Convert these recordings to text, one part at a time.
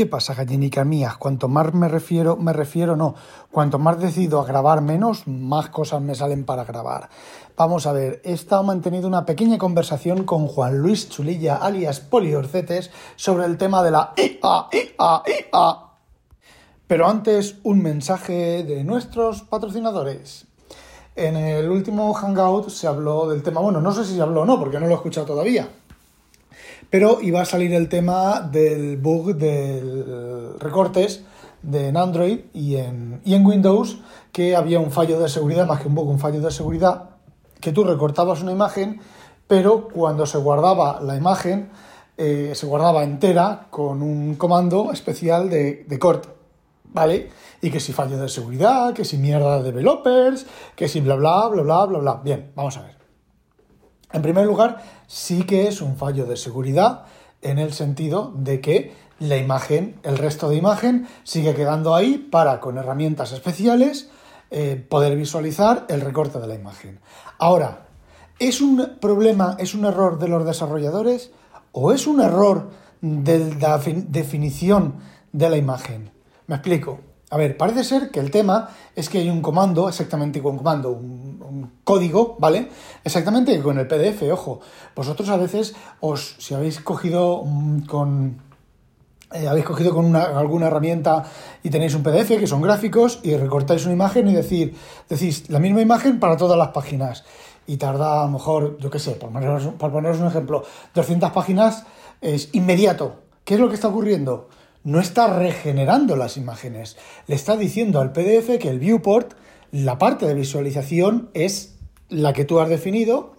¿Qué pasa, gallinicas mías? Cuanto más me refiero, me refiero no. Cuanto más decido a grabar menos, más cosas me salen para grabar. Vamos a ver, he estado manteniendo una pequeña conversación con Juan Luis Chulilla, alias Poliorcetes, sobre el tema de la IA. Pero antes, un mensaje de nuestros patrocinadores. En el último Hangout se habló del tema, bueno, no sé si se habló o no, porque no lo he escuchado todavía pero iba a salir el tema del bug de recortes de en Android y en, y en Windows, que había un fallo de seguridad, más que un bug, un fallo de seguridad, que tú recortabas una imagen, pero cuando se guardaba la imagen, eh, se guardaba entera con un comando especial de, de corte, ¿vale? Y que si fallo de seguridad, que si mierda de developers, que si bla bla bla bla bla bla. Bien, vamos a ver. En primer lugar, sí que es un fallo de seguridad en el sentido de que la imagen, el resto de imagen, sigue quedando ahí para, con herramientas especiales, eh, poder visualizar el recorte de la imagen. Ahora, ¿es un problema, es un error de los desarrolladores o es un error de la definición de la imagen? Me explico. A ver, parece ser que el tema es que hay un comando, exactamente un comando, un, código, ¿vale? Exactamente con el PDF, ojo. Vosotros a veces os, si habéis cogido mm, con... Eh, habéis cogido con alguna herramienta y tenéis un PDF que son gráficos y recortáis una imagen y decir, decís la misma imagen para todas las páginas y tarda a lo mejor, yo qué sé, por poneros, por poneros un ejemplo, 200 páginas es inmediato. ¿Qué es lo que está ocurriendo? No está regenerando las imágenes. Le está diciendo al PDF que el viewport, la parte de visualización, es la que tú has definido,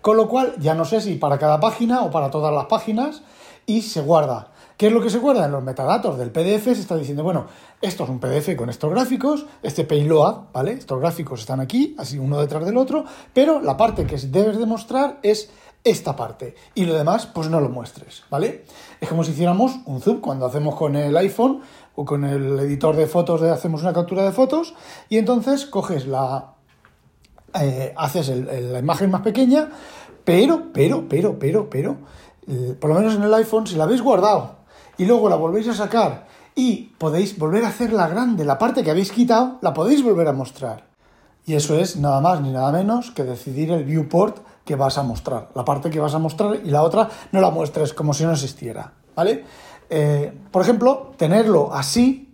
con lo cual ya no sé si para cada página o para todas las páginas, y se guarda. ¿Qué es lo que se guarda? En los metadatos del PDF se está diciendo, bueno, esto es un PDF con estos gráficos, este payload, ¿vale? Estos gráficos están aquí, así uno detrás del otro, pero la parte que debes demostrar es esta parte y lo demás pues no lo muestres, ¿vale? Es como si hiciéramos un zoom cuando hacemos con el iPhone o con el editor de fotos de hacemos una captura de fotos y entonces coges la eh, haces la imagen más pequeña, pero, pero, pero, pero, pero, eh, por lo menos en el iPhone si la habéis guardado y luego la volvéis a sacar y podéis volver a hacerla grande, la parte que habéis quitado la podéis volver a mostrar. Y eso es nada más ni nada menos que decidir el viewport que vas a mostrar, la parte que vas a mostrar y la otra no la muestres como si no existiera, ¿vale? Eh, por ejemplo, tenerlo así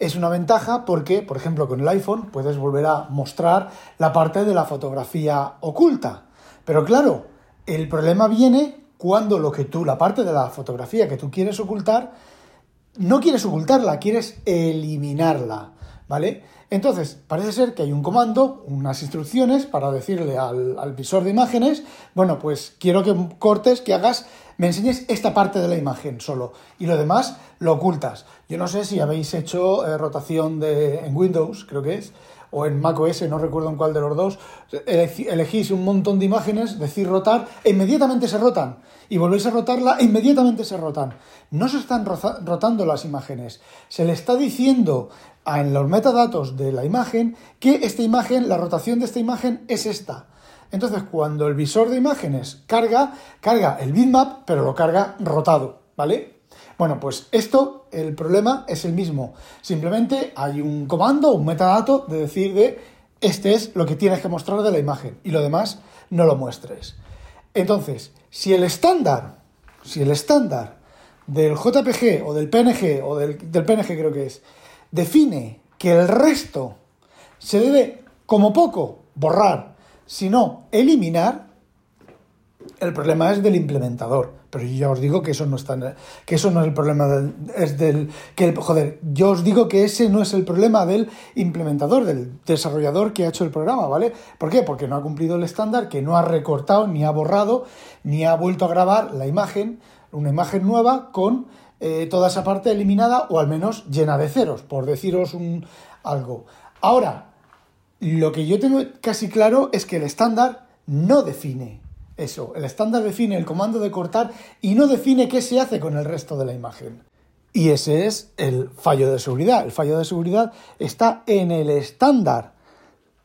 es una ventaja porque, por ejemplo, con el iPhone puedes volver a mostrar la parte de la fotografía oculta. Pero claro, el problema viene cuando lo que tú, la parte de la fotografía que tú quieres ocultar, no quieres ocultarla, quieres eliminarla. ¿Vale? Entonces, parece ser que hay un comando, unas instrucciones para decirle al, visor de imágenes, bueno, pues quiero que cortes, que hagas, me enseñes esta parte de la imagen solo y lo demás lo ocultas. Yo no sé si habéis hecho eh, rotación de, en Windows, creo que es, o en macOS, no recuerdo en cuál de los dos, elegís un montón de imágenes, decir rotar, e inmediatamente se rotan. Y volvéis a rotarla, e inmediatamente se rotan. No se están rotando las imágenes. Se le está diciendo en los metadatos de la imagen que esta imagen, la rotación de esta imagen es esta. Entonces, cuando el visor de imágenes carga, carga el bitmap, pero lo carga rotado, ¿vale? Bueno, pues esto, el problema es el mismo. Simplemente hay un comando, un metadato de decir de este es lo que tienes que mostrar de la imagen y lo demás no lo muestres. Entonces, si el estándar, si el estándar del JPG o del PNG o del, del PNG creo que es, define que el resto se debe como poco borrar, sino eliminar, el problema es del implementador. Pero yo ya os digo que eso no está, que eso no es el problema del, es del, que joder, yo os digo que ese no es el problema del implementador, del desarrollador que ha hecho el programa, ¿vale? ¿Por qué? Porque no ha cumplido el estándar, que no ha recortado, ni ha borrado, ni ha vuelto a grabar la imagen, una imagen nueva con eh, toda esa parte eliminada o al menos llena de ceros, por deciros un, algo. Ahora, lo que yo tengo casi claro es que el estándar no define eso. El estándar define el comando de cortar y no define qué se hace con el resto de la imagen. Y ese es el fallo de seguridad. El fallo de seguridad está en el estándar,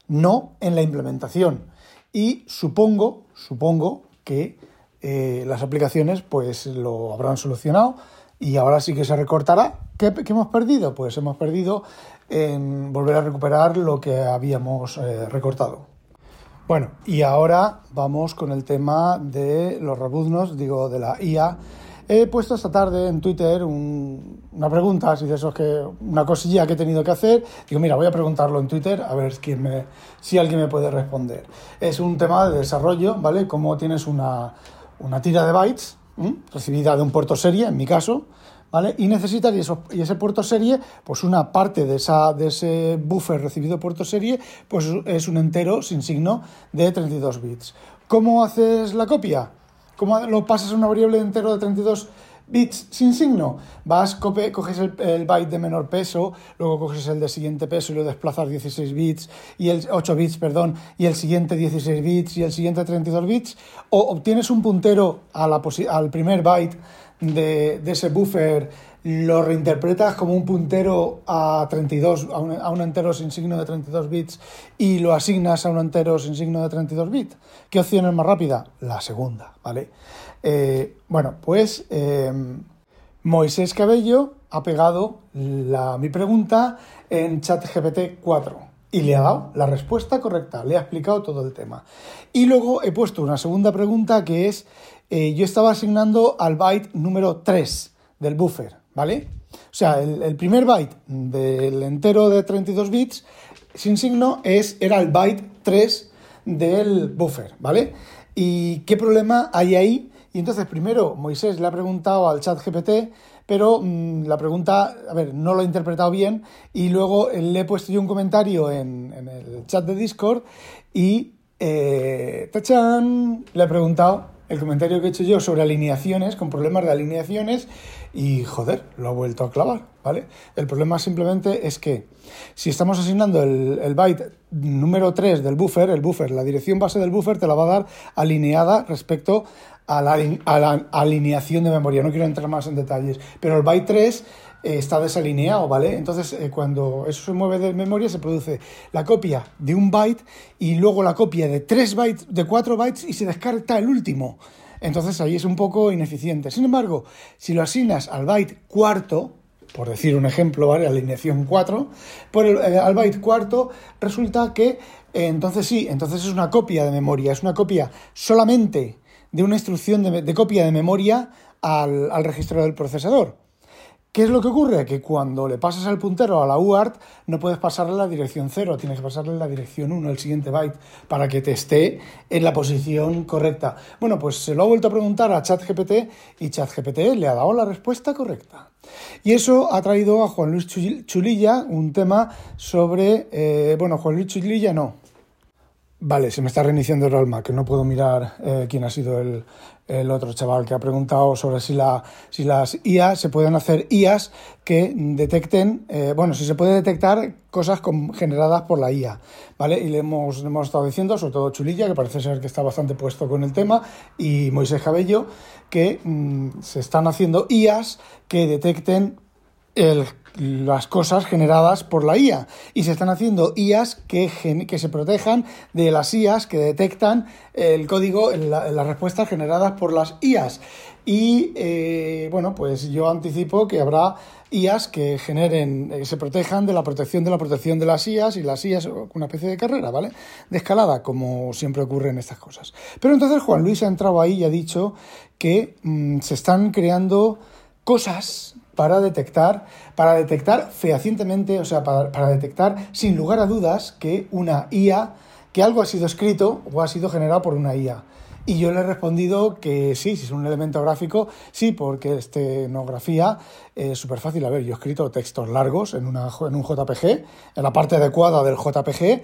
no en la implementación. Y supongo, supongo que eh, las aplicaciones pues lo habrán solucionado y ahora sí que se recortará. ¿Qué, hemos perdido? Pues hemos perdido en volver a recuperar lo que habíamos eh, recortado. Bueno, y ahora vamos con el tema de los rebuznos, digo, de la IA. He puesto esta tarde en Twitter una pregunta, así de que, una cosilla que he tenido que hacer. Digo, mira, voy a preguntarlo en Twitter a ver si alguien me puede responder. Es un tema de desarrollo, ¿vale? Cómo tienes una, una tira de bytes recibida de un puerto serie, en mi caso, Y necesitas, y, ese puerto serie, pues una parte de ese buffer recibido puerto serie, pues es un entero sin signo de 32 bits. ¿Cómo haces la copia? ¿Cómo lo pasas a una variable entero de 32 bits sin signo? Vas, coges el, byte de menor peso, luego coges el de siguiente peso y lo desplazas 16 bits, y el 8 bits, perdón, y el siguiente 16 bits y el siguiente 32 bits, o obtienes un puntero al primer byte de, ese buffer lo reinterpretas como un puntero a 32, a un, a un, entero sin signo de 32 bits y lo asignas a un entero sin signo de 32 bits. ¿Qué opción es más rápida? La segunda, ¿vale? Eh, bueno, pues eh, Moisés Cabello ha pegado la, mi pregunta en ChatGPT 4 y le ha dado la respuesta correcta, le ha explicado todo el tema. Y luego he puesto una segunda pregunta que es eh, yo estaba asignando al byte número 3 del buffer, ¿vale? O sea, el, primer byte del entero de 32 bits sin signo es, era el byte 3 del buffer, ¿vale? ¿Y qué problema hay ahí? Y entonces primero Moisés le ha preguntado al chat GPT, pero mm, la pregunta, a ver, no lo he interpretado bien y luego le he puesto yo un comentario en, el chat de Discord y eh, ¡tachán! le he preguntado el comentario que he hecho yo sobre alineaciones, con problemas de alineaciones, y joder, lo ha vuelto a clavar, ¿vale? El problema simplemente es que si estamos asignando el, byte número 3 del buffer, el buffer, la dirección base del buffer te la va a dar alineada respecto a la, alineación de memoria. No quiero entrar más en detalles, pero el byte 3 eh, está desalineado, ¿vale? Entonces, eh, cuando eso se mueve de memoria, se produce la copia de un byte y luego la copia de 3 bytes, de 4 bytes y se descarta el último. Entonces ahí es un poco ineficiente. Sin embargo, si lo asignas al byte cuarto, por decir un ejemplo, ¿vale? Alineación 4, por el, eh, al byte cuarto, resulta que entonces sí, entonces es una copia de memoria, es una copia solamente de una instrucción de, copia de memoria al, al registro del procesador. ¿Qué es lo que ocurre? Que cuando le pasas el puntero a la UART no puedes pasarle la dirección 0, tienes que pasarle la dirección 1, el siguiente byte, para que te esté en la posición correcta. Bueno, pues se lo ha vuelto a preguntar a ChatGPT y ChatGPT le ha dado la respuesta correcta. Y eso ha traído a Juan Luis Chulilla un tema sobre, eh, bueno, Juan Luis Chulilla no, Vale, se me está reiniciando el alma, que no puedo mirar eh, quién ha sido el, otro chaval que ha preguntado sobre si, la, si las IA se pueden hacer IAs que detecten, eh, bueno, si se puede detectar cosas generadas por la IA, ¿vale? Y le hemos, hemos estado diciendo, sobre todo Chulilla, que parece ser que está bastante puesto con el tema, y Moisés Cabello, que mm, se están haciendo IAs que detecten las cosas generadas por la IA y se están haciendo IAs que, que se protejan de las IAs que detectan el código, las respuestas generadas por las IAs. Y eh, bueno, pues yo anticipo que habrá IAs que generen, que se protejan de la protección de la protección de las IAs y las IAs una especie de carrera, ¿vale? De escalada, como siempre ocurre en estas cosas. Pero entonces Juan Luis ha entrado ahí y ha dicho que mm, se están creando cosas para detectar, para detectar fehacientemente, o sea, para, detectar sin lugar a dudas que una IA, que algo ha sido escrito o ha sido generado por una IA. Y yo le he respondido que sí, si es un elemento gráfico, sí, porque estenografía es súper fácil. A ver, yo he escrito textos largos en, una, en un JPG, en la parte adecuada del JPG,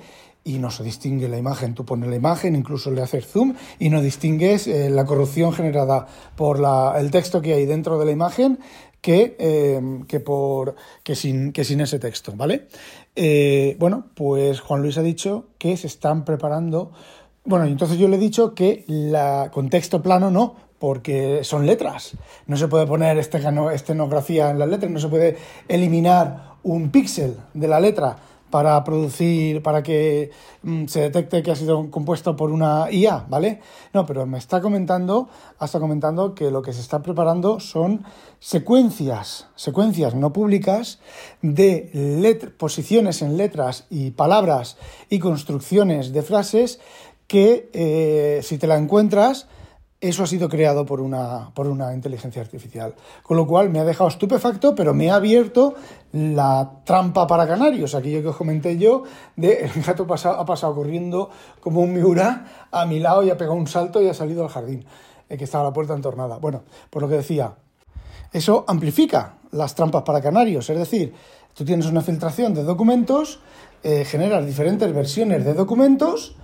y no se distingue la imagen. Tú pones la imagen, incluso le haces zoom y no distingues eh, la corrupción generada por el texto que hay dentro de la imagen que, eh, que, por, que, sin, que sin ese texto, ¿vale? Eh, bueno, pues Juan Luis ha dicho que se están preparando. Bueno, entonces yo le he dicho que la contexto plano no, porque son letras. No se puede poner estenografía en las letras, no se puede eliminar un píxel de la letra para producir, para que mm, se detecte que ha sido compuesto por una IA, ¿vale? No, pero me está comentando, hasta comentando que lo que se está preparando son secuencias, secuencias no públicas de posiciones en letras y palabras y construcciones de frases que eh, si te la encuentras eso ha sido creado por una, por una inteligencia artificial. Con lo cual me ha dejado estupefacto, pero me ha abierto la trampa para canarios, aquello que os comenté yo, de el gato ha pasado corriendo como un miura a mi lado y ha pegado un salto y ha salido al jardín, eh, que estaba la puerta entornada. Bueno, por lo que decía, eso amplifica las trampas para canarios, es decir, tú tienes una filtración de documentos, eh, generas diferentes versiones de documentos,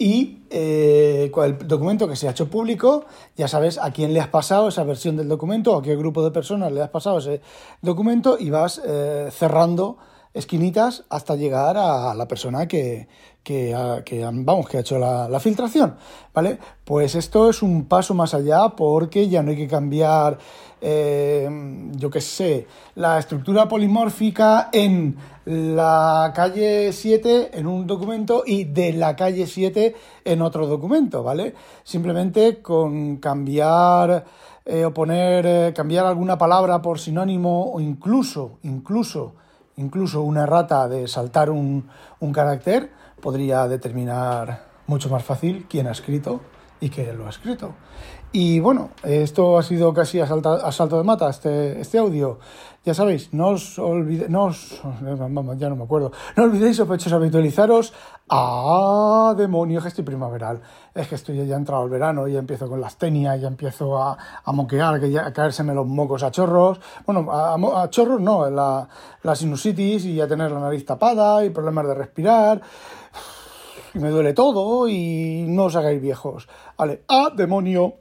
y eh, con el documento que se ha hecho público, ya sabes a quién le has pasado esa versión del documento, a qué grupo de personas le has pasado ese documento y vas eh, cerrando esquinitas hasta llegar a la persona que, que, vamos, que ha hecho la, filtración, ¿vale? Pues esto es un paso más allá porque ya no hay que cambiar, eh, yo qué sé, la estructura polimórfica en la calle 7 en un documento y de la calle 7 en otro documento, ¿vale? Simplemente con cambiar eh, o poner, eh, cambiar alguna palabra por sinónimo o incluso, incluso, incluso una errata de saltar un, un carácter, podría determinar mucho más fácil quién ha escrito y qué lo ha escrito. Y bueno, esto ha sido casi a, salto de mata, este, este audio. Ya sabéis, no os olvidéis, no os, ya no me acuerdo, no olvidéis, sospechosos, habitualizaros a demonio que estoy primaveral. Es que estoy ya entrado el verano, ya empiezo con las tenias, ya empiezo a, a moquear, que ya, a caérseme los mocos a chorros. Bueno, a, a chorros no, la, la sinusitis y a tener la nariz tapada y problemas de respirar y me duele todo y no os hagáis viejos. Vale, a demonio.